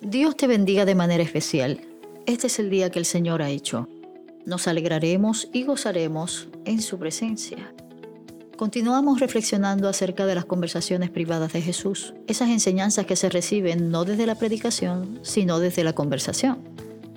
Dios te bendiga de manera especial. Este es el día que el Señor ha hecho. Nos alegraremos y gozaremos en su presencia. Continuamos reflexionando acerca de las conversaciones privadas de Jesús, esas enseñanzas que se reciben no desde la predicación, sino desde la conversación.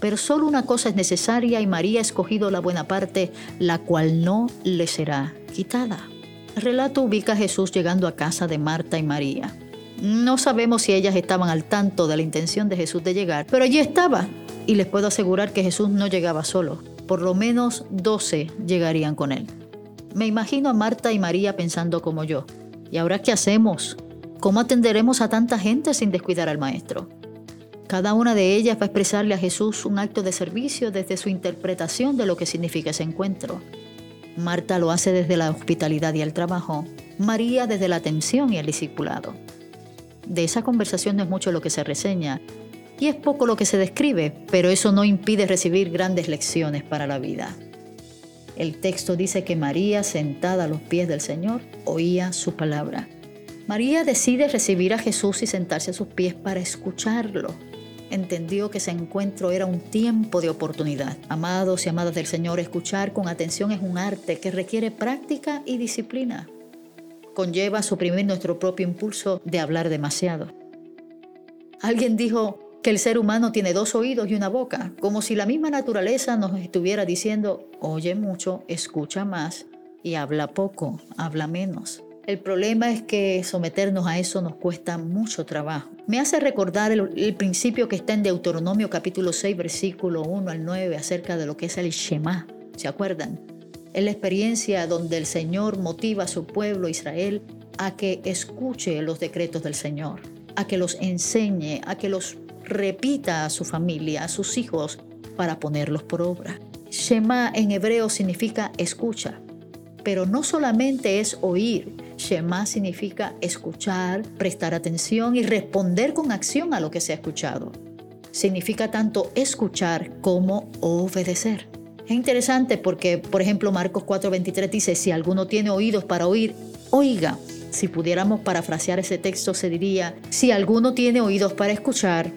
pero solo una cosa es necesaria y María ha escogido la buena parte, la cual no le será quitada. El relato ubica a Jesús llegando a casa de Marta y María. No sabemos si ellas estaban al tanto de la intención de Jesús de llegar, pero allí estaba. Y les puedo asegurar que Jesús no llegaba solo. Por lo menos doce llegarían con él. Me imagino a Marta y María pensando como yo. ¿Y ahora qué hacemos? ¿Cómo atenderemos a tanta gente sin descuidar al Maestro? Cada una de ellas va a expresarle a Jesús un acto de servicio desde su interpretación de lo que significa ese encuentro. Marta lo hace desde la hospitalidad y el trabajo, María desde la atención y el discipulado. De esa conversación no es mucho lo que se reseña y es poco lo que se describe, pero eso no impide recibir grandes lecciones para la vida. El texto dice que María, sentada a los pies del Señor, oía su palabra. María decide recibir a Jesús y sentarse a sus pies para escucharlo entendió que ese encuentro era un tiempo de oportunidad. Amados y amadas del Señor, escuchar con atención es un arte que requiere práctica y disciplina. Conlleva suprimir nuestro propio impulso de hablar demasiado. Alguien dijo que el ser humano tiene dos oídos y una boca, como si la misma naturaleza nos estuviera diciendo, oye mucho, escucha más y habla poco, habla menos. El problema es que someternos a eso nos cuesta mucho trabajo. Me hace recordar el, principio que está en Deuteronomio capítulo 6, versículo 1 al 9 acerca de lo que es el Shema. ¿Se acuerdan? Es la experiencia donde el Señor motiva a su pueblo Israel a que escuche los decretos del Señor, a que los enseñe, a que los repita a su familia, a sus hijos, para ponerlos por obra. Shema en hebreo significa escucha, pero no solamente es oír, Shema significa escuchar, prestar atención y responder con acción a lo que se ha escuchado. Significa tanto escuchar como obedecer. Es interesante porque, por ejemplo, Marcos 4:23 dice, si alguno tiene oídos para oír, oiga. Si pudiéramos parafrasear ese texto, se diría, si alguno tiene oídos para escuchar,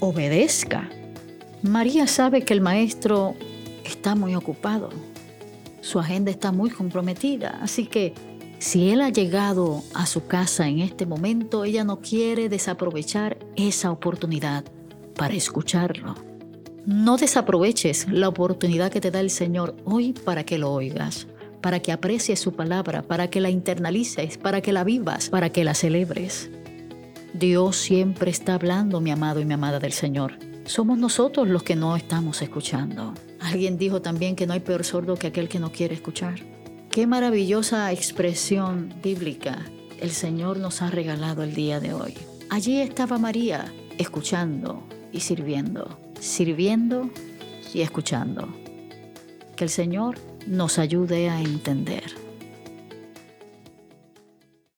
obedezca. María sabe que el maestro está muy ocupado. Su agenda está muy comprometida, así que si él ha llegado a su casa en este momento, ella no quiere desaprovechar esa oportunidad para escucharlo. No desaproveches la oportunidad que te da el Señor hoy para que lo oigas, para que aprecies su palabra, para que la internalices, para que la vivas, para que la celebres. Dios siempre está hablando, mi amado y mi amada del Señor. Somos nosotros los que no estamos escuchando. Alguien dijo también que no hay peor sordo que aquel que no quiere escuchar. Qué maravillosa expresión bíblica el Señor nos ha regalado el día de hoy. Allí estaba María, escuchando y sirviendo, sirviendo y escuchando. Que el Señor nos ayude a entender.